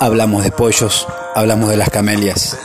Hablamos de pollos, hablamos de las camelias.